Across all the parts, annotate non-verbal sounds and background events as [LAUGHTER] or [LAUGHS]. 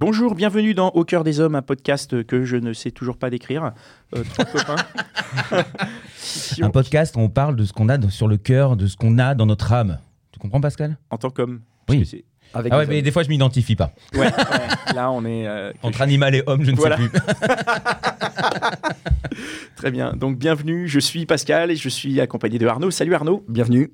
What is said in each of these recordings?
Bonjour, bienvenue dans Au cœur des hommes, un podcast que je ne sais toujours pas décrire. Euh, [LAUGHS] Un on- podcast où on parle de ce qu'on a dans- sur le cœur, de ce qu'on a dans notre âme. Tu comprends, Pascal? En tant qu'homme. Oui. Parce que c'est- Avec Ah ouais, mais des fois, je m'identifie pas. hommes. Ouais, ouais. Là, on est. euh, que [LAUGHS] Entre animal et homme, je ne Voilà. sais plus. [LAUGHS] Très bien. Donc, bienvenue. Je suis Pascal et je suis accompagné de Arnaud. Salut Arnaud. Bienvenue.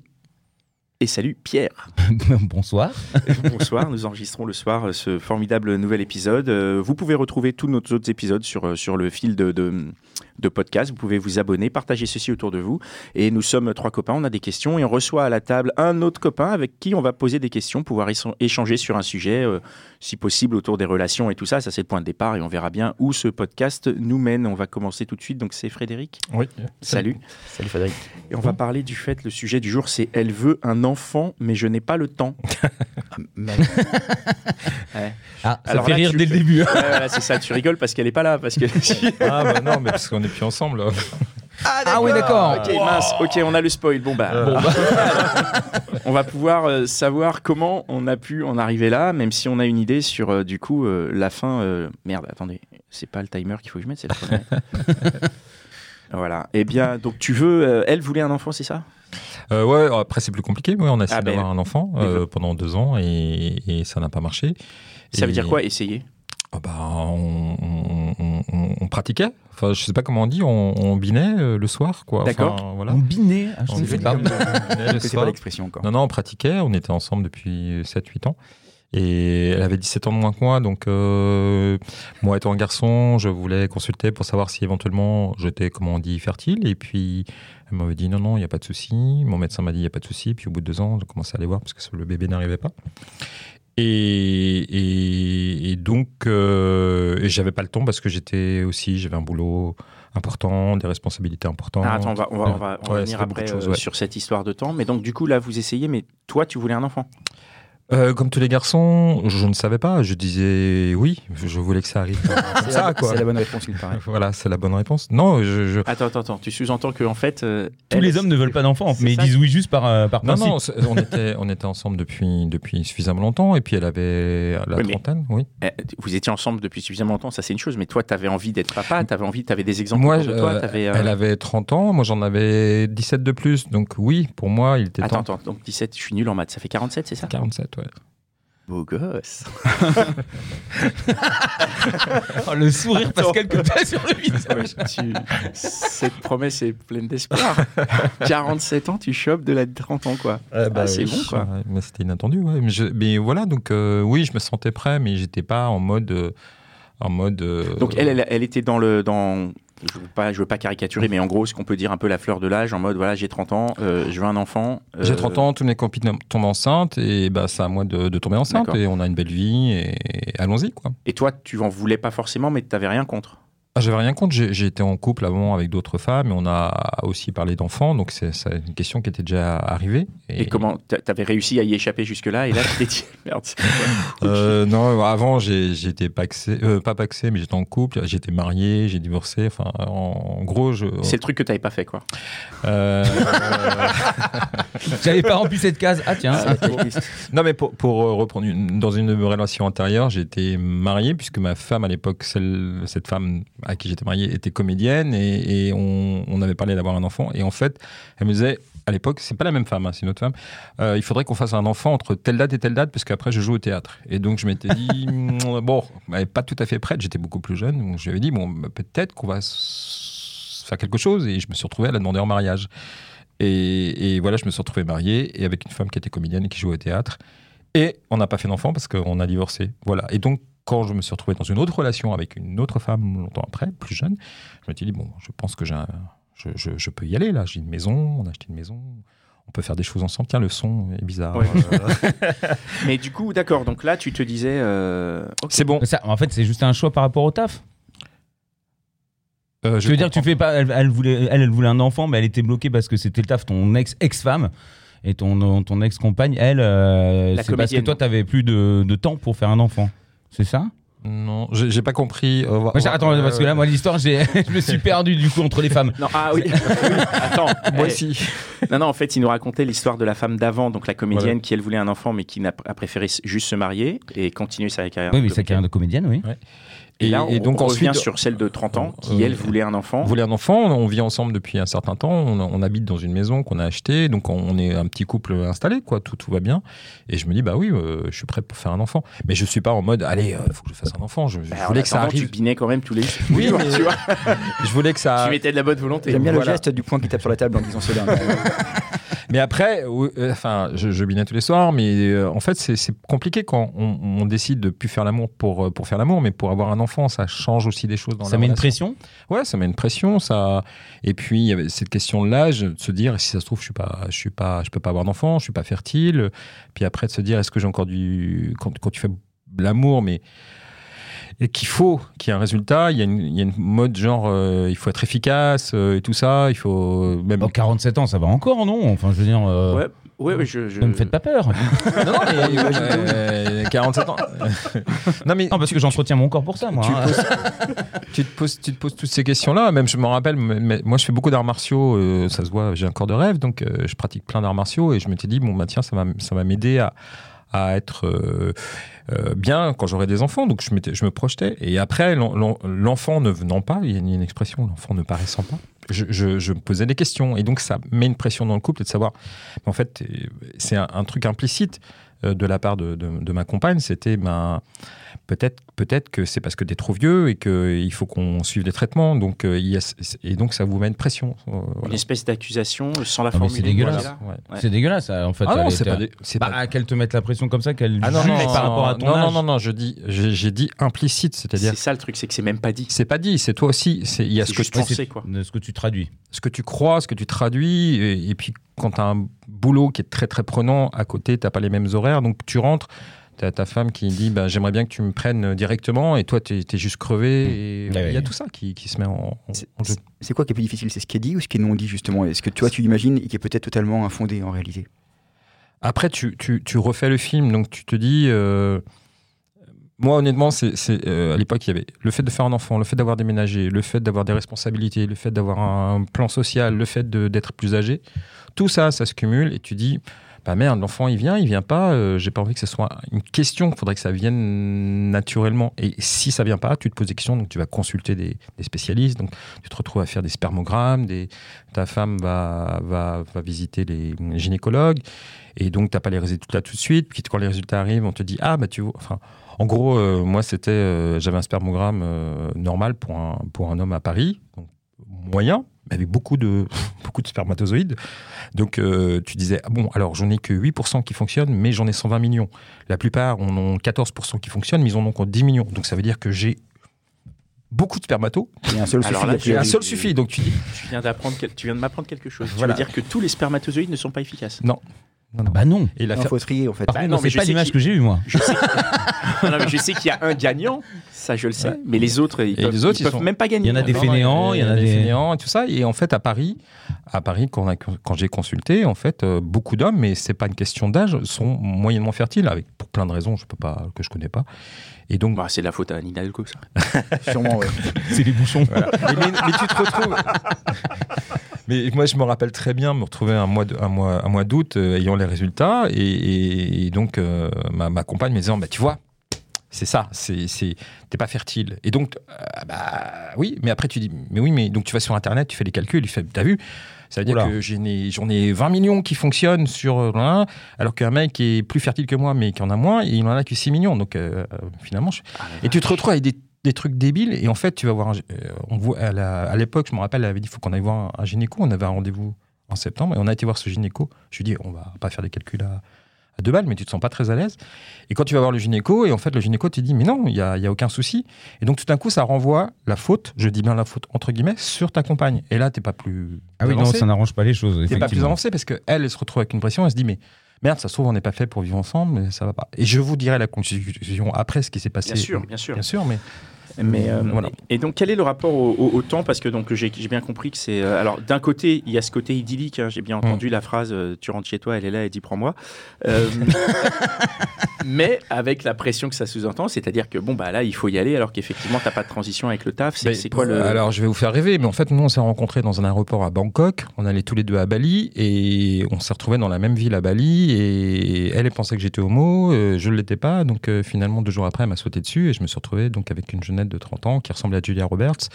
Et salut Pierre. [LAUGHS] Bonsoir. [LAUGHS] Bonsoir. Nous enregistrons le soir euh, ce formidable nouvel épisode. Euh, Vous pouvez retrouver tous nos autres épisodes sur, euh, sur le fil de, de, de podcast. Vous pouvez vous abonner, partager ceci autour de vous. Et nous sommes trois copains. On a des questions et on reçoit à la table un autre copain avec qui on va poser des questions, pouvoir échan- échanger sur un sujet, euh, si possible autour des relations et tout ça. Ça, c'est le point de départ et on verra bien où ce podcast nous mène. On va commencer tout de suite. Donc, c'est Frédéric. Oui. Salut. Salut Frédéric. Et on va parler du fait, le sujet du jour, c'est Elle veut un enfant, mais je n'ai pas le temps. [LAUGHS] Ouais. Ah, ça Alors fait là, rire tu dès le début. Ouais, voilà, c'est ça, tu rigoles parce qu'elle est pas là. Parce que... [LAUGHS] Ah bah non, mais parce qu'on n'est plus ensemble. là. Ah ouais, d'accord. ok, mince, ok, on a le spoil. Bon, bah, Euh. Bon, bah, [LAUGHS] on va pouvoir euh, savoir comment on a pu en arriver là, même si on a une idée sur, euh, du coup, euh, la fin. euh, Merde, attendez, c'est pas le timer qu'il faut que je mette, c'est le. Voilà. Eh bien, donc tu veux. euh, elle voulait un enfant, c'est ça? Euh, ouais, après c'est plus compliqué. Ouais, on a essayé Ah, ben, d'avoir un enfant euh, pendant deux ans et, et ça n'a pas marché. Ça veut dire quoi, essayer? Ah bah, on, on- on- on- on pratiquait. Enfin, je sais pas comment on dit. On, on binait euh, le soir, quoi. Enfin, D'accord. voilà. on binait. Ah, je On ne sais binait pas. [LAUGHS] pas l'expression encore. Non, non, on pratiquait. On était ensemble depuis 7-8 ans. Et elle avait 17 ans de moins que moi. Donc, euh, moi étant un garçon, je voulais consulter pour savoir si éventuellement j'étais, comment on dit, fertile. Et puis, elle m'avait dit non, non, il n'y a pas de souci. Mon médecin m'a dit il n'y a pas de souci. Puis, au bout de deux ans, j'ai commencé à aller voir parce que le bébé n'arrivait pas. Et, et- et donc, euh, j'avais pas le temps parce que j'étais aussi, j'avais un boulot important, des responsabilités importantes. Ah, attends, on va, on va, on va, on va Ouais, revenir ça fait beaucoup après choses, euh, ouais. sur cette histoire de temps. Mais donc, du coup, là, vous essayez, mais toi, tu voulais un enfant? Euh, comme tous les garçons, je ne savais pas. Je disais oui, je voulais que ça arrive [LAUGHS] comme ça, quoi. C'est la bonne réponse, il paraît. Voilà, c'est la bonne réponse. Non, je, je- Attends, attends, attends. Tu sous-entends que en fait. euh, Tous les hommes ne veulent pas d'enfants, c'est mais ils disent oui juste par, euh, par non, principe. non, c'est- on était, on était ensemble depuis, depuis suffisamment longtemps, et puis elle avait la Oui, trentaine, oui. Eh, Vous étiez ensemble depuis suffisamment longtemps, ça c'est une chose. Mais toi, tu avais envie d'être papa, tu avais envie, tu avais des exemples Moi, de toi. t'avais, euh, elle avait 30 ans, moi j'en avais 17 de plus, donc oui, pour moi, il était Attends, temps. attends, donc 17, je suis nul en maths. Ça fait 47, c'est ça? 47, ouais. Beau gosse. [LAUGHS] Oh, le sourire Pascal que t'as sur le [LAUGHS] visage. Ouais, tu- Cette promesse est pleine d'espoir. [LAUGHS] 47 ans, tu chopes de la 30 ans, quoi. Ah, c'est bon, quoi. Ouais, mais c'était inattendu, ouais. Mais, je- mais voilà, donc euh, oui, je me sentais prêt, mais j'étais pas en mode. euh, en mode euh, Donc elle, elle, elle était dans le. Dans... Je veux pas, je veux pas caricaturer, mais en gros, ce qu'on peut dire un peu la fleur de l'âge, en mode voilà, j'ai 30 ans, euh, je veux un enfant. euh, J'ai 30 ans, tous mes copines tombent enceintes et bah, c'est à moi de, de tomber enceinte et on a une belle vie et allons-y quoi. Et toi, tu en voulais pas forcément, mais tu n'avais rien contre. Ah, J'avais rien contre, j'ai été en couple avant avec d'autres femmes et on a aussi parlé d'enfants donc c'est une question qui était déjà arrivée. Et, comment Tu avais réussi à y échapper jusque-là, et là, tu t'es dit [LAUGHS] merde. Euh, Non, avant j'étais paxé, euh, pas paxé mais j'étais en couple, j'étais marié, j'ai divorcé, enfin en, en gros je. C'est le truc que tu n'avais pas fait, quoi. Euh, [LAUGHS] J'avais pas rempli cette case. Ah tiens. Ah. Non, mais pour, pour euh, reprendre, une- dans une relation antérieure, j'ai été marié, puisque ma femme, à l'époque, cette femme à qui j'étais marié, était comédienne, et, on, avait parlé d'avoir un enfant. Et en fait, elle me disait, à l'époque, c'est pas la même femme, hein, c'est une autre femme, euh, il faudrait qu'on fasse un enfant entre telle date et telle date, parce qu'après, je joue au théâtre. Et donc, je m'étais dit, [LAUGHS] bon, elle n'est pas tout à fait prête, j'étais beaucoup plus jeune, donc je lui avais dit, bon, bah, peut-être qu'on va faire quelque chose, et je me suis retrouvé à la demander en mariage. Et, et voilà, je me suis retrouvé marié et avec une femme qui était comédienne et qui jouait au théâtre. Et on n'a pas fait d'enfant parce qu'on a divorcé. Voilà. Et donc, quand je me suis retrouvé dans une autre relation avec une autre femme longtemps après, plus jeune, je me suis dit, bon, je pense que j'ai un- je, je- je peux y aller là. J'ai une maison, on a acheté une maison, on peut faire des choses ensemble. Tiens, le son est bizarre. Ouais. Euh, [LAUGHS] Mais du coup, d'accord. Donc là, tu te disais. euh, c'est bon. Ça, en fait, c'est juste un choix par rapport au taf? Euh, Je veux dire que tu fais pas. Elle, elle voulait, elle, elle voulait un enfant, mais elle était bloquée parce que c'était le taf ton ex ex-femme et ton ton ex-compagne. Elle, euh, La c'est parce que toi, t'avais plus de, de temps pour faire un enfant. C'est ça? Non, j'ai pas compris. Euh, Moi, Attends, euh, parce que là, moi, l'histoire, j'ai- [LAUGHS] je me suis perdu du coup entre les femmes. Non, ah oui. [LAUGHS] Attends. [LAUGHS] moi eh, aussi. Non, non, en fait, il nous racontait l'histoire de la femme d'avant, donc la comédienne Voilà. qui, elle, voulait un enfant, mais qui n'a a préféré juste se marier et continuer sa carrière. Oui, de mais sa carrière de comédienne, oui. Et, là, on, et donc on revient ensuite, sur celle de 30 ans, qui, Euh, elle, voulait un enfant. Voulait un enfant, on vit ensemble depuis un certain temps, on, on habite dans une maison qu'on a achetée, donc on, on est un petit couple installé, quoi, tout, tout va bien. Et je me dis, bah oui, euh, je suis prêt pour faire un enfant. Mais je suis pas en mode, allez, il faut que je fasse un enfant. Je, je Bah, voulais que ça attendant, Tu arrive. binais quand même tous les Oui, mais- [LAUGHS] tu vois. Je voulais que ça. Tu mettais de la bonne volonté. J'aime bien Voilà. le geste du poing qui tape sur la table en disant cela. [LAUGHS] Mais après, euh, enfin, je, je binais tous les soirs, mais euh, en fait, c'est compliqué quand on, on décide de plus faire l'amour pour, euh, pour faire l'amour, mais pour avoir un enfant, ça change aussi des choses dans Ça la met une pression Ouais, ça met une pression, ça. Et puis il y avait cette question de l'âge, de se dire si ça se trouve je suis pas, je suis pas, je peux pas avoir d'enfant, je suis pas fertile. Puis après de se dire est-ce que j'ai encore du quand, quand tu fais l'amour, mais et qu'il faut qu'il y ait un résultat, il y a une, il y a une mode genre euh, il faut être efficace euh, et tout ça, il faut même. Bon, 47 ans, ça va encore, non? Enfin, je veux dire, euh, Ouais, je. je- ne me faites pas peur. [LAUGHS] non, non, mais [LAUGHS] euh, 47 ans. [LAUGHS] non mais Non, parce que j'entretiens mon corps pour ça, moi. tu, hein. poses- tu te poses, tu te poses toutes ces questions-là. Même, je me rappelle, mais moi, je fais beaucoup d'arts martiaux. euh, ça se voit, j'ai un corps de rêve, donc euh, je pratique plein d'arts martiaux. Et je m'étais dit, bon, bah, tiens, ça va, ça va m'aider à, à être euh, euh, bien quand j'aurai des enfants. Donc, je, me projetais. Et après, l'en- l'en- l'enfant ne venant pas, il y a une, expression, l'enfant ne paraissant pas. Je, me posais des questions. Et donc, ça met une pression dans le couple de savoir. En fait, euh, c'est un, truc implicite de la part de, de- de ma compagne. C'était, ben, peut-être peut-être que c'est parce que tu es trop vieux et qu'il faut qu'on suive des traitements. Donc, euh, il y a- et donc, ça vous met une pression. euh, Une espèce d'accusation sans la Ah, formuler. c'est dégueulasse. voilà. Ouais. Ouais. C'est dégueulasse, en fait. Ah non, c'est pas, Bah, pas- qu'elle te mette la pression comme ça, qu'elle Ah non, juge non, par rapport à ton non, âge. non, non, non, je dis, j'ai dit implicite, c'est-à-dire, C'est ça le truc, c'est que c'est même pas dit. c'est pas dit, c'est toi aussi. C'est il y a ce que, tu, pensé, quoi. ce que tu traduis. ce que tu crois, ce que tu traduis, et, et puis quand tu as un boulot qui est très très prenant à côté, t'as pas les mêmes horaires, donc tu rentres. T'as ta femme qui dit bah, J'aimerais bien que tu me prennes directement, et toi, tu es, juste crevé. Et Ouais, il y a tout ça qui, qui se met en, jeu. C'est quoi qui est plus difficile C'est ce qui est dit ou ce qui est non dit, justement? Est-ce que toi, tu imagines et qui est peut-être totalement infondé en réalité? Après, tu, tu, tu refais le film, donc tu te dis. euh, moi, honnêtement, c'est euh, à l'époque, il y avait le fait de faire un enfant, le fait d'avoir déménagé, le fait d'avoir des responsabilités, le fait d'avoir un plan social, le fait d'être plus âgé. Tout ça, ça se cumule et tu dis. Bah merde, l'enfant il vient, il vient pas. euh, J'ai pas envie que ce soit une question. Il faudrait que ça vienne naturellement. Et si ça vient pas, tu te poses des questions. Donc tu vas consulter des, spécialistes. Donc tu te retrouves à faire des spermogrammes. Ta femme va, va, va visiter les gynécologues. Et donc, tu n'as pas les résultats tout de suite. Puis quand les résultats arrivent, on te dit Ah, bah tu vois. En gros, euh, moi, c'était. euh, J'avais un spermogramme euh, normal pour un, pour un homme à Paris, donc moyen, mais avec beaucoup de, [LAUGHS] beaucoup de spermatozoïdes. Donc, euh, tu disais Ah bon, alors j'en ai que 8% qui fonctionnent, mais j'en ai 120 millions. La plupart en ont 14% qui fonctionnent, mais ils en ont encore 10 millions. Donc, ça veut dire que j'ai beaucoup de spermatos. Et un seul Alors suffit. là, tu un seul suffit. Donc, tu dis Tu viens d'apprendre, quel- tu viens de m'apprendre quelque chose. Voilà. Tu veux dire que tous les spermatozoïdes ne sont pas efficaces? Non, non. Bah non. Et la faut trier, en fait. Par Bah non, mais c'est pas l'image qu'il- que j'ai eue, moi. Je sais, [LAUGHS] non, non, mais je sais qu'il y a un gagnant, ça je le sais, Ouais. mais les autres, ils Et peuvent, les autres, ils ils peuvent sont- même pas gagner. Il y en a des Non, non, fainéants, il y en a des- fainéants et tout ça. Et en fait, à Paris, à Paris, quand, j'ai consulté, en fait, euh, beaucoup d'hommes, mais c'est pas une question d'âge, sont moyennement fertiles, avec pour plein de raisons, je peux pas que je connais pas. Et donc, Bah, c'est de la faute à Anne Hidalgo, ça. Sûrement, ouais. [LAUGHS] C'est les bouchons. voilà. mais, mais- mais tu te retrouves. [LAUGHS] mais moi, je me rappelle très bien me retrouver un mois, un mois, un mois d'août euh, ayant les résultats, et, et- et donc euh, ma, ma compagne me disant, bah tu vois. C'est ça, t'es pas fertile. Et donc, euh, bah oui, mais après tu dis, mais oui, mais donc tu vas sur Internet, tu fais les calculs, tu fais, t'as vu? Ça veut dire Oula. que j'en ai, ai 20 millions qui fonctionnent sur euh, un, alors qu'un mec qui est plus fertile que moi, mais qui en a moins, il en a que 6 millions. Donc euh, finalement, je- Ah, et tu te retrouves avec des, des trucs débiles, et en fait, tu vas voir. un euh, on voit, à, l'époque, je me rappelle, elle avait dit il faut qu'on aille voir un, un gynéco. On avait un rendez-vous en septembre, et on a été voir ce gynéco. Je lui ai dit on va pas faire des calculs à, à deux balles, mais tu te sens pas très à l'aise. Et quand tu vas voir le gynéco, et en fait, le gynéco te dit, mais non, il n'y a, il y a aucun souci. Et donc, tout d'un coup, ça renvoie la faute, je dis bien la faute, entre guillemets, sur ta compagne. Et là, t'es pas plus. Ah oui, non, ça n'arrange pas les choses. T'es pas plus avancé parce qu'elle, elle se retrouve avec une pression, elle se dit, mais merde, ça se trouve, on n'est pas fait pour vivre ensemble, mais ça va pas. Et je vous dirai la conclusion après ce qui s'est passé. Bien sûr, bien sûr. Bien sûr, mais. Mais euh, Voilà. Et donc, quel est le rapport au, au- au temps? Parce que donc j'ai bien compris que c'est. euh, alors, d'un côté, il y a ce côté idyllique. hein, j'ai bien entendu la phrase euh, "Tu rentres chez toi, elle est là, elle dit prends-moi". Euh, [LAUGHS] mais avec la pression que ça sous-entend, c'est-à-dire que bon bah là, il faut y aller, alors qu'effectivement, t'as pas de transition avec le taf. C'est quoi le Alors, je vais vous faire rêver, mais en fait, nous, on s'est rencontrés dans un aéroport à Bangkok. On allait tous les deux à Bali et on s'est retrouvés dans la même ville à Bali. Et elle, elle pensait que j'étais homo, je ne l'étais pas. Donc, finalement, deux jours après, elle m'a sauté dessus et je me suis retrouvé donc avec une de 30 ans qui ressemblait à Julia Roberts.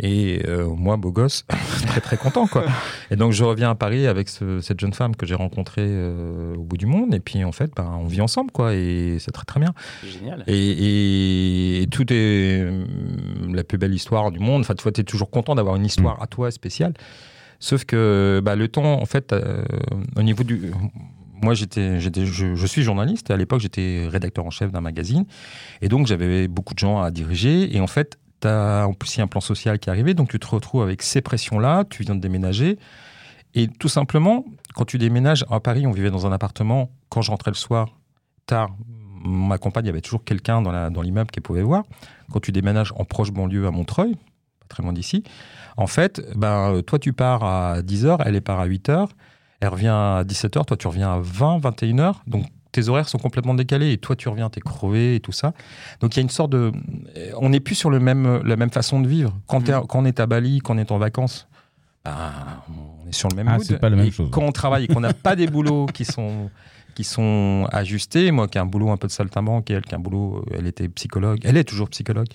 Et euh, moi, beau gosse, [LAUGHS] très très content quoi. Et donc je reviens à Paris avec ce- cette jeune femme que j'ai rencontrée euh, au bout du monde. Et puis en fait, ben, on vit ensemble quoi. Et c'est très très bien. génial Et, et- et tout est hum, la plus belle histoire du monde. Enfin, tu vois, es toujours content d'avoir une histoire à toi spéciale. Sauf que bah, le temps, en fait, euh, au niveau du. Moi, j'étais, je, suis journaliste. À l'époque, j'étais rédacteur en chef d'un magazine. Et donc, j'avais beaucoup de gens à diriger. Et en fait, tu as en plus un plan social qui est arrivé. Donc, tu te retrouves avec ces pressions-là. Tu viens de déménager. Et tout simplement, quand tu déménages à Paris, on vivait dans un appartement. Quand je rentrais le soir, tard, ma compagne, il y avait toujours quelqu'un dans, l'immeuble qui pouvait voir. Quand tu déménages en proche banlieue à Montreuil, pas très loin d'ici, en fait, ben, toi, tu pars à 10h, elle est part à 8h, elle revient à 17h, toi, tu reviens à 20, 21h. Donc, tes horaires sont complètement décalés et toi, tu reviens, t'es crevé et tout ça. Donc, il y a une sorte de. euh, On n'est plus sur le même, la même façon de vivre. Quand, t'es- quand on est à Bali, quand on est en vacances, ben, on est sur le même Ah, mood. c'est pas la même Et chose. Quand on travaille et qu'on n'a pas des [LAUGHS] boulots qui sont qui sont ajustés. Moi, qui ai un boulot un peu de saltimbanque, et elle, qui a un boulot, euh, elle était psychologue, elle est toujours psychologue.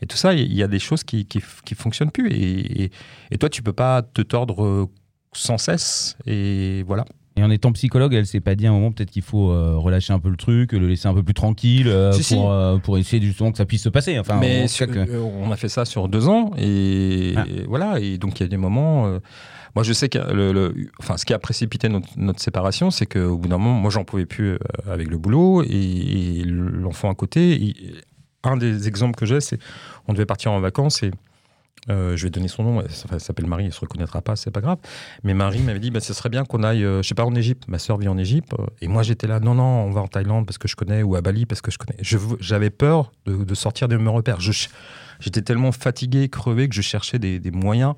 Et tout ça, il y a des choses qui, qui, qui fonctionnent plus. Et, et, et toi, tu peux pas te tordre euh, sans cesse. Et voilà. Et en étant psychologue, elle s'est pas dit à un moment peut-être qu'il faut euh, relâcher un peu le truc, le laisser un peu plus tranquille euh, Si, pour, si. euh, pour essayer justement que ça puisse se passer. Enfin, Mais sur- que- on a fait ça sur deux ans. Et, Ah. et voilà. Et donc, il y a des moments. euh, moi, je sais que le, le- enfin, ce qui a précipité notre, notre séparation, c'est qu'au bout d'un moment, moi, j'en pouvais plus avec le boulot et, et l'enfant à côté. un des exemples que j'ai, c'est on devait partir en vacances et euh, je vais donner son nom, elle s'appelle Marie, elle se reconnaîtra pas, c'est pas grave. Mais Marie [LAUGHS] m'avait dit, bah, ce serait bien qu'on aille, euh, je sais pas, en Égypte. Ma sœur vit en Égypte. euh, Et moi, j'étais là, non, non, on va en Thaïlande parce que je connais, ou à Bali parce que je connais. J'avais peur de, de sortir de mes repères. J'étais tellement fatigué, crevé, que je cherchais des, des moyens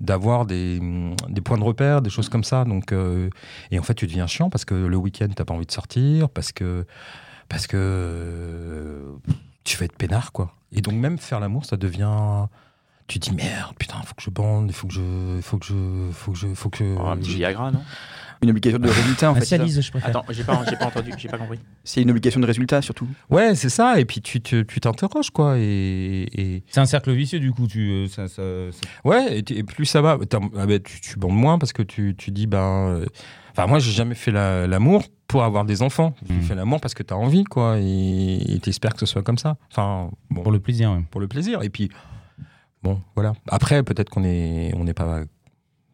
d'avoir des, hum, des points de repère, des choses comme ça. Donc, euh, et en fait, tu deviens chiant parce que le week-end, t'as pas envie de sortir, parce que, parce que tu vas être peinard, quoi. Et donc, même faire l'amour, ça devient. Tu te dis merde, putain, faut que je bande, il faut que je, il faut que je, faut que je, faut que. Oh, un petit Viagra, non? Une obligation de résultat, en fait. c'est ça? Cialis, je préfère. Attends, j'ai pas, j'ai pas entendu, j'ai pas compris. C'est une obligation de résultat, surtout. Ouais, c'est ça. Et puis tu te- tu t'interroges, quoi. Et, et- C'est un cercle vicieux du coup. Tu, euh, ça, ça- ça- ouais, et, plus ça va, ah ben, tu, tu bandes moins parce que tu, tu dis ben. euh, Enfin, moi, j'ai jamais fait la- l'amour pour avoir des enfants. Tu Mhm. fais l'amour parce que t'as envie, quoi. Et tu espères que ce soit comme ça. Enfin, bon, pour le plaisir. ouais. pour le plaisir. Et puis, bon, voilà. Après, peut-être qu'on est, on n'est pas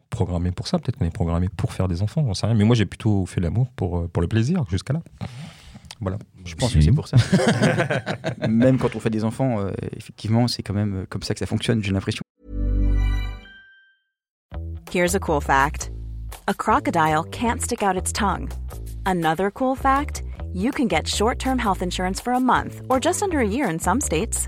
programmé pour ça. Peut-être qu'on est programmé pour faire des enfants. J'en sais rien. Mais moi, j'ai plutôt fait l'amour pour, euh, pour le plaisir jusqu'à là. Voilà. Je pense que c'est pour ça. [LAUGHS] même quand on fait des enfants, euh, effectivement, c'est quand même euh, comme ça que ça fonctionne, j'ai l'impression. Here's a cool fact a crocodile can't stick out its tongue. Another cool fact you can get short term health insurance for a month or just under a year in some states.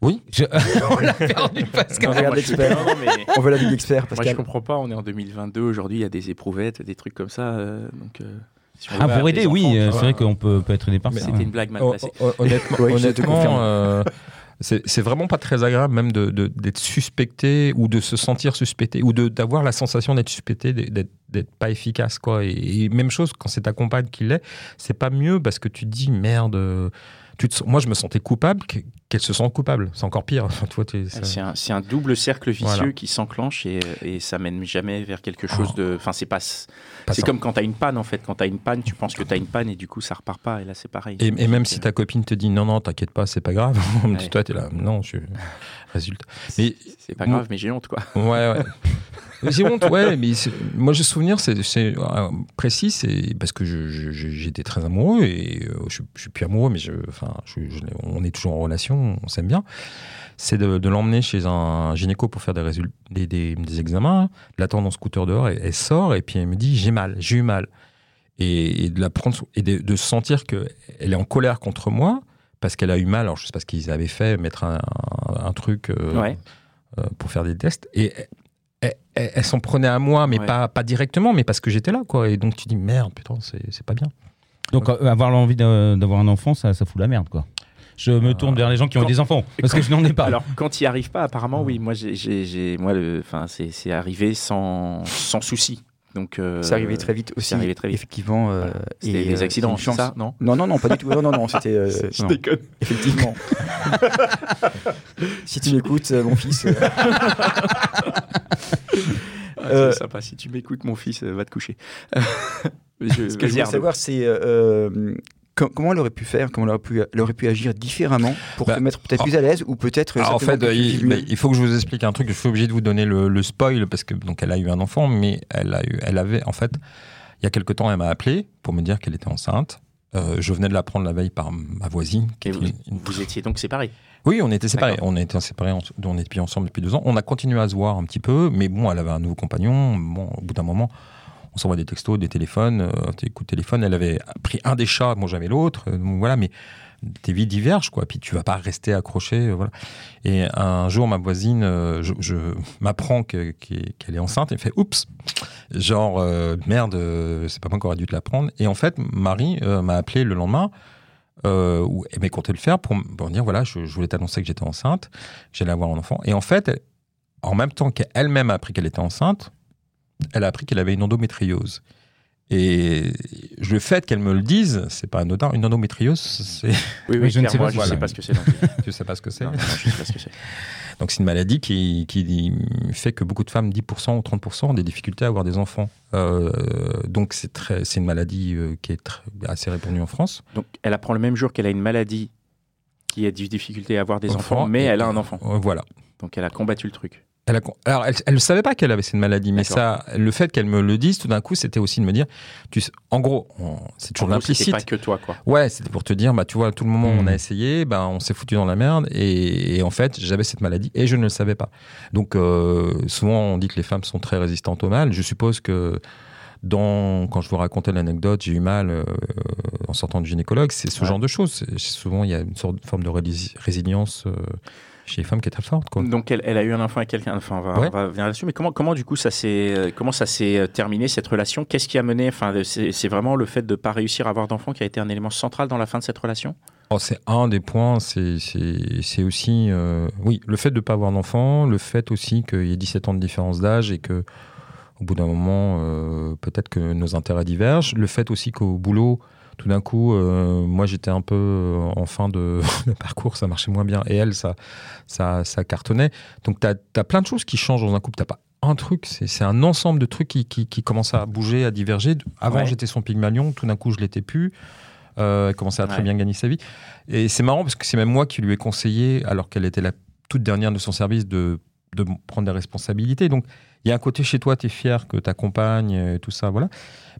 Oui. Je- [LAUGHS] On l'a perdu Pascal. On l'expert. mais- On veut la vie d'expert, Moi, je comprends pas. On est en 2022. Aujourd'hui, il y a des éprouvettes, des trucs comme ça. euh, donc, euh, si Ah, pour aider, oui, euh, c'est vrai qu'on peut, peut être aidé par Mais ça. C'était ouais. une blague mal Oh, placée. oh, honnêtement, Oui, je te honnêtement, euh, c'est vraiment pas très agréable même de- de- d'être suspecté ou de se sentir suspecté ou d'avoir la sensation d'être suspecté, d'être pas efficace. Quoi. Et, et même chose quand c'est ta compagne qui l'est, c'est pas mieux parce que tu te dis merde. Tu te sens- moi, je me sentais coupable que- qu'elle se sente coupable. C'est encore pire. Ça- C'est un, double cercle vicieux Voilà. qui s'enclenche et, et ça mène jamais vers quelque chose de. Enfin, c'est pas. Pas C'est comme quand t'as une panne en fait. Quand t'as une panne, tu penses que t'as une panne et du coup ça repart pas. Et là, c'est pareil. Et, et même si euh, ta copine te dit non, non, t'inquiète pas, c'est pas grave. [LAUGHS] Ouais. Toi, t'es là, non, je. Résultat. Mais C'est pas Moi- grave, mais j'ai honte quoi. Ouais, ouais. [LAUGHS] J'ai honte, ouais, mais moi j'ai souvenir, c'est euh, précis, c'est parce que je- je- je- j'étais très amoureux et euh, je, je suis plus amoureux, mais je, enfin, je- je- on est toujours en relation, on s'aime bien. C'est de, de l'emmener chez un gynéco pour faire des, résul- des, des, des examens, l'attendre en scooter dehors, elle, elle sort et puis elle me dit j'ai mal, j'ai eu mal. Et, et de la prendre et de, de sentir qu'elle est en colère contre moi parce qu'elle a eu mal. Alors je sais pas ce qu'ils avaient fait, mettre un, un- un truc euh, Ouais. euh, pour faire des tests. Et elle, elle- elle s'en prenait à moi, mais Ouais. pas, pas directement, mais parce que j'étais là, quoi. Et donc tu dis merde, putain, c'est c'est pas bien. Donc euh, avoir l'envie d'a- d'avoir un enfant, ça, ça fout la merde, quoi. Je me tourne vers les gens qui ont quand- des enfants, parce que je n'en ai pas. Alors, quand il arrive pas, apparemment, oui. Moi, j'ai, enfin, c'est arrivé sans, sans souci. Donc, euh, C'est arrivé très vite aussi. arrivé très vite. Effectivement. euh, C'était et, des euh, accidents, chance. ça, non Non, non, non, pas du tout. Non, non, non, c'était. [LAUGHS] Je non, déconne. effectivement. [LAUGHS] si tu m'écoutes, mon fils. [LAUGHS] Ah, Euh, c'est sympa. Si tu m'écoutes, mon fils, va te coucher. je, Ce que je voulais savoir, c'est euh, comment elle aurait pu faire, comment elle aurait pu, elle aurait pu agir différemment pour Bah, se mettre peut-être en- plus à l'aise ou peut-être. Alors, en simplement fait, tu il, faut que je vous explique un truc. Je suis obligé de vous donner le, le spoil parce que donc elle a eu un enfant, mais elle a eu, elle avait en fait, il y a quelque temps, elle m'a appelé pour me dire qu'elle était enceinte. Euh, je venais de l'apprendre la veille par ma voisine. qui vous, une- une- vous étiez donc séparés. Oui, on était séparés. On était séparés, en- on était ensemble depuis deux ans. On a continué à se voir un petit peu, mais bon, elle avait un nouveau compagnon. Bon, au bout d'un moment, on s'envoie des textos, des téléphones, euh, des coups de téléphone. Elle avait pris un des chats, moi j'avais l'autre. euh, voilà, mais tes vies divergent, quoi. Puis tu vas pas rester accroché, euh, voilà. Et un jour, ma voisine, euh, je, m'apprends que- qu'elle est enceinte et fait oups, genre merde, c'est pas moi qui aurais dû te l'apprendre. Et en fait, Marie m'a appelé le lendemain où elle m'a compté le faire pour, me dire voilà, je, voulais t'annoncer que j'étais enceinte, j'allais avoir un enfant. Et en fait, en même temps qu'elle-même a appris qu'elle était enceinte, elle a appris qu'elle avait une endométriose. Et le fait qu'elle me le dise, c'est pas anodin. Une endométriose, c'est, Oui, Oui, je ne sais pas. Je Voilà. sais pas ce que c'est. plus. [LAUGHS] tu sais pas ce que c'est. Je sais pas ce que c'est. Donc c'est une maladie qui, qui fait que beaucoup de femmes, 10% ou 30%, ont des difficultés à avoir des enfants. Euh, donc c'est très, c'est une maladie euh, qui est très- assez répandue en France. Donc, elle apprend le même jour qu'elle a une maladie qui a des difficultés à avoir des Enfant, enfants, mais elle a un enfant. Euh, Voilà. Donc, elle a combattu le truc. Elle a- alors, elle ne savait pas qu'elle avait cette maladie, mais ça, le fait qu'elle me le dise, tout d'un coup, c'était aussi de me dire, tu sais, en gros, c'est toujours l'implicite. pas que toi, quoi. Ouais, c'était pour te dire, bah, tu vois, tout le moment où on a essayé, bah, on s'est foutu dans la merde, et, et en fait, j'avais cette maladie et je ne le savais pas. Donc, euh, souvent, on dit que les femmes sont très résistantes au mal. Je suppose que dans, quand je vous racontais l'anecdote, j'ai eu mal euh, en sortant du gynécologue, c'est ce Ouais. genre de choses. Souvent, il y a une sorte de forme de résilience euh, chez les femmes qui est très forte, quoi. Donc, elle, elle a eu un enfant avec quelqu'un. Enfin, on va, Ouais. on va venir là-dessus. Mais comment, comment, du coup, ça s'est, euh, comment ça s'est euh, terminé, cette relation? Qu'est-ce qui a mené Enfin, c'est vraiment le fait de ne pas réussir à avoir d'enfant qui a été un élément central dans la fin de cette relation? Oh, c'est un des points, c'est aussi, euh, oui, le fait de ne pas avoir d'enfant, le fait aussi qu'il y ait 17 ans de différence d'âge et que au bout d'un moment, euh, peut-être que nos intérêts divergent, le fait aussi qu'au boulot, tout d'un coup, euh, moi j'étais un peu euh, en fin de, [LAUGHS] de parcours, ça marchait moins bien, et elle, ça, ça, ça cartonnait. Donc tu as, plein de choses qui changent dans un couple, t'as pas un truc, c'est c'est un ensemble de trucs qui, qui, qui commencent à bouger, à diverger. Avant, Ouais. j'étais son pygmalion, tout d'un coup, je l'étais plus. Euh, elle commençait à très bien gagner sa vie. Et c'est marrant parce que c'est même moi qui lui ai conseillé, alors qu'elle était la toute dernière de son service, de, de prendre des responsabilités. Donc, il y a un côté chez toi, tu es fier que ta compagne, et tout ça, voilà.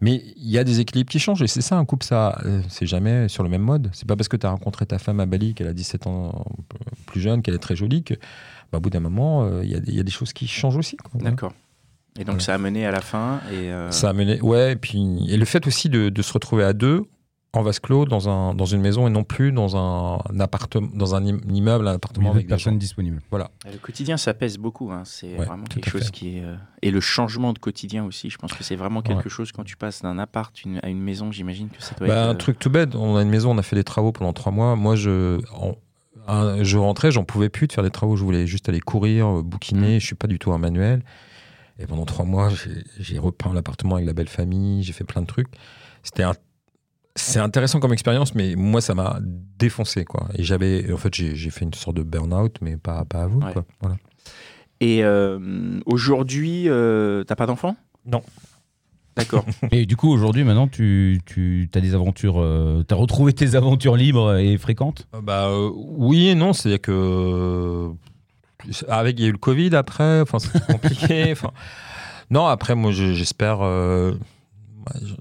Mais il y a des équilibres qui changent. Et c'est ça, un couple, ça, euh, c'est jamais sur le même mode. C'est pas parce que tu as rencontré ta femme à Bali, qu'elle a 17 ans euh, plus jeune, qu'elle est très jolie, que, bah, au bout d'un moment, euh, il y, a des- il y a des choses qui changent aussi. D'accord. Et donc, Ouais. ça a mené à la fin. Et, euh, Ça a mené, ouais, et puis et le fait aussi de, de se retrouver à deux en vase clos dans un dans une maison et non plus dans un, un appartement, dans un im- immeuble, un appartement avec personne disponible. Le quotidien, ça pèse beaucoup. hein. C'est Ouais, vraiment quelque fait. chose qui est. euh, Et le changement de quotidien aussi, je pense que c'est vraiment quelque Ouais. chose quand tu passes d'un appart une- à une maison, j'imagine que ça doit Bah, être. un euh, truc tout bête. On a une maison, on a fait des travaux pendant trois mois. Moi, je en- un- je rentrais, j'en pouvais plus de faire des travaux. Je voulais juste aller courir, euh, bouquiner. Je suis pas du tout un manuel. Et pendant trois mois, j'ai- j'ai repeint l'appartement avec la belle famille. J'ai fait plein de trucs. C'était un c'est intéressant comme expérience, mais moi, ça m'a défoncé, quoi. Et j'avais, en fait, j'ai fait une sorte de burn-out, mais pas, pas à vous, Ouais. quoi. Voilà. Et euh, aujourd'hui, euh, t'as pas d'enfant? Non. D'accord. [LAUGHS] Et du coup, aujourd'hui, maintenant, tu, tu as des aventures. euh, tu as retrouvé tes aventures libres et fréquentes? Euh, Bah euh, oui et non, c'est-à-dire que avec il y a eu le Covid après, enfin c'est compliqué. [LAUGHS] enfin non après moi je- j'espère, euh,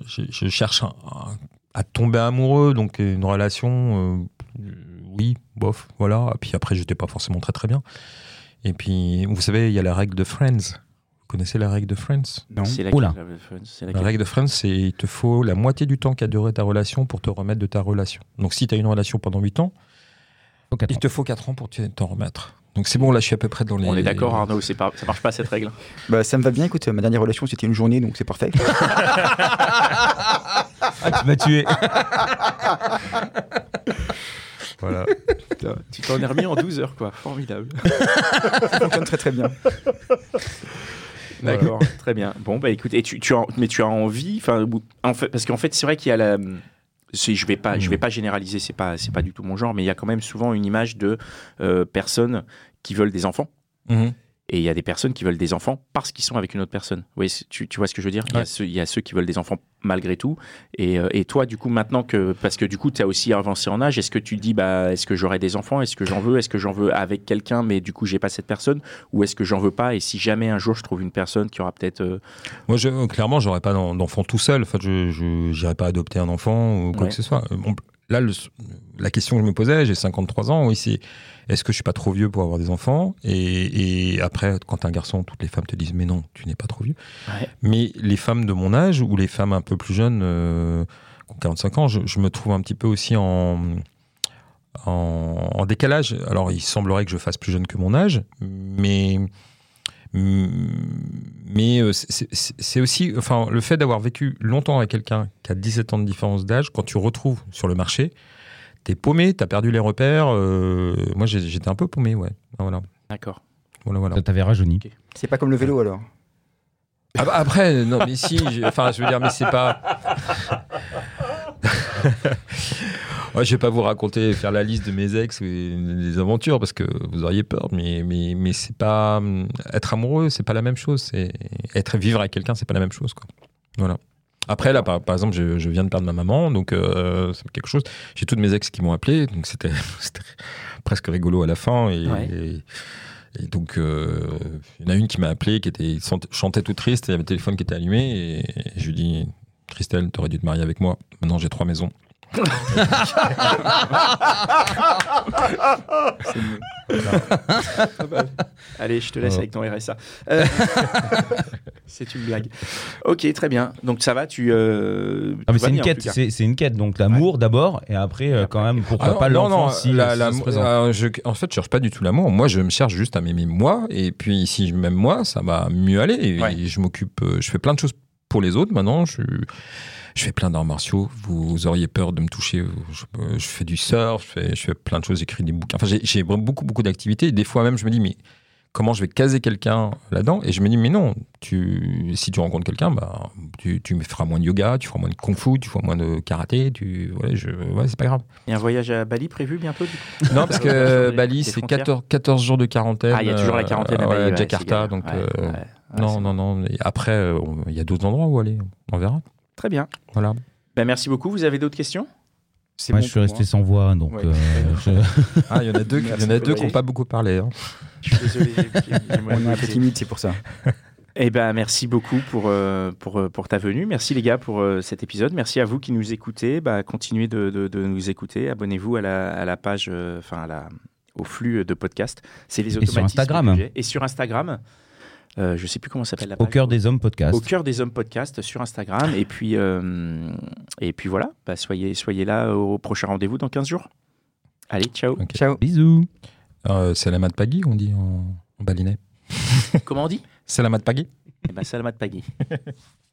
je, je- je cherche un- un- à tomber amoureux donc une relation, euh, oui bof voilà. Et puis après j'étais pas forcément très très bien. Et puis vous savez il y a la règle de Friends. Vous connaissez la règle de Friends? Non. C'est laquelle, Oula. la- c'est La règle de Friends, c'est il te faut la moitié du temps qu'a duré ta relation pour te remettre de ta relation. Donc si tu as une relation pendant 8 ans, il te faut 4 ans pour te- t'en remettre. Donc c'est bon, là je suis à peu près dans les. On est d'accord, Arnaud, c'est pas, ça marche pas cette règle? Bah, ça me va bien, écoute, ma dernière relation c'était une journée donc c'est parfait. [LAUGHS] Ah, tu m'as tué. [LAUGHS] Voilà. tu t'en es remis en 12 heures, quoi. Formidable. [LAUGHS] ça fonctionne très très bien. D'accord, très bien. Bon, bah écoute, et tu, tu as, mais tu as envie, enfin, ou- en fait, parce qu'en fait, c'est vrai qu'il y a la. Je vais pas, je vais pas généraliser, c'est pas, c'est pas du tout mon genre, mais il y a quand même souvent une image de euh, personnes qui veulent des enfants. Mhm. Et il y a des personnes qui veulent des enfants parce qu'ils sont avec une autre personne. Oui, c'est- tu, tu vois ce que je veux dire? Il, y a ceux, il y a ceux qui veulent des enfants malgré tout. Et, euh, et toi, du coup, maintenant que. Parce que du coup, tu as aussi avancé en âge, est-ce que tu dis, bah, est-ce que j'aurai des enfants? Est-ce que j'en veux? Est-ce que j'en veux avec quelqu'un, mais du coup, j'ai pas cette personne? Ou est-ce que j'en veux pas? Et si jamais un jour je trouve une personne qui aura peut-être. euh, Moi, je, clairement, j'aurais pas d'en- d'enfant tout seul. Enfin, je j'irais pas adopter un enfant ou quoi Ouais. que ce soit. Là, le- la question que je me posais, j'ai 53 ans, oui, c'est est-ce que je suis pas trop vieux pour avoir des enfants? Et, et après, quand t'es un garçon, toutes les femmes te disent mais non, tu n'es pas trop vieux. Ouais. Mais les femmes de mon âge ou les femmes un peu plus jeunes, euh, qui ont 45 ans, je, je me trouve un petit peu aussi en, en, en décalage. Alors, il semblerait que je fasse plus jeune que mon âge, mais mais euh, c'est- aussi, enfin, le fait d'avoir vécu longtemps avec quelqu'un qui a 17 ans de différence d'âge, quand tu retrouves sur le marché, t'es paumé, t'as perdu les repères. euh, moi, j'étais un peu paumé, ouais. Ah, Voilà, D'accord. voilà, voilà. Ça t'avait rajeuni. C'est pas comme le vélo alors. Ah bah, Après, non, mais si, enfin, je veux dire, mais c'est pas. [LAUGHS] Ouais, je vais pas vous raconter, faire la liste de mes ex ou des aventures parce que vous auriez peur, mais, mais, mais c'est pas. hum, Être amoureux, c'est pas la même chose. Être vivre avec quelqu'un, c'est pas la même chose, quoi. Voilà. Après, là, par, par exemple, je, je viens de perdre ma maman, donc euh, c'est quelque chose. J'ai toutes mes ex qui m'ont appelé, donc c'était [LAUGHS] presque rigolo à la fin. Et, Ouais. et- et donc, euh, il y en a une qui m'a appelé, qui était, chantait tout triste, et il y avait le téléphone qui était allumé, et, et je lui dis Christelle, t'aurais dû te marier avec moi. Maintenant, j'ai trois maisons. Allez, je te laisse Oh. avec ton RSA. Euh, [LAUGHS] c'est une blague. Ok, très bien. Donc ça va, tu. euh, Ah, mais c'est une quête, c'est c'est une quête. Donc l'amour d'abord, et après, euh, quand même, pourquoi Ah pas non, l'enfant non, si, la- si la- je- en fait, je cherche pas du tout l'amour. Moi, je me cherche juste à m'aimer moi. Et puis, si je m'aime moi, ça va mieux aller. Et, Ouais. je m'occupe, je fais plein de choses pour les autres maintenant. Je, je fais plein d'arts martiaux. Vous auriez peur de me toucher. Je, je fais du surf, je fais, je fais plein de choses, j'écris des bouquins. Enfin, j'ai- beaucoup, beaucoup d'activités. Et des fois même, je me dis, mais comment je vais caser quelqu'un là-dedans? Et je me dis, mais non, tu, si tu rencontres quelqu'un, bah, tu, tu feras moins de yoga, tu feras moins de kung-fu, tu feras moins de karaté. Tu, je, ouais, c'est pas grave. Il y a un voyage à Bali prévu bientôt du coup? Non, parce [LAUGHS] que Bali, c'est frontières? 14, 14 jours de quarantaine. Ah, il y a toujours la euh, quarantaine à Bali. ouais, Jakarta, donc euh, non, non, non. Et après, euh, il y a d'autres endroits où aller. On verra. Très bien. Voilà. Ben, merci beaucoup. Vous avez d'autres questions? C'est Moi, bon je suis resté moi. sans voix, donc Ouais. euh, je- [LAUGHS] Ah, il y en a deux, il y en a Merci deux qui n'ont pas beaucoup parlé. hein. Je suis désolé. [LAUGHS] On est un peu timide, c'est pour ça. [LAUGHS] Eh ben, merci beaucoup pour, euh, pour, euh, pour ta venue. Merci les gars pour euh, cet épisode. Merci à vous qui nous écoutez. Bah, continuez de, de, de nous écouter. Abonnez-vous à la, à la page, enfin à la, au flux de podcast. C'est les sur automatismes Instagram. que j'ai. Et sur Instagram. Euh, je sais plus comment s'appelle la au page. cœur des hommes podcast. Au cœur des hommes podcast sur Instagram. Et puis, euh, et puis voilà, bah, soyez, soyez là au prochain rendez-vous dans 15 jours. Allez, ciao. Ciao. Bisous. Euh, c'est la mat pagui, on dit en, en balinais. Comment on dit? C'est la mat pagui Eh ben, Salamat Pagui. [LAUGHS]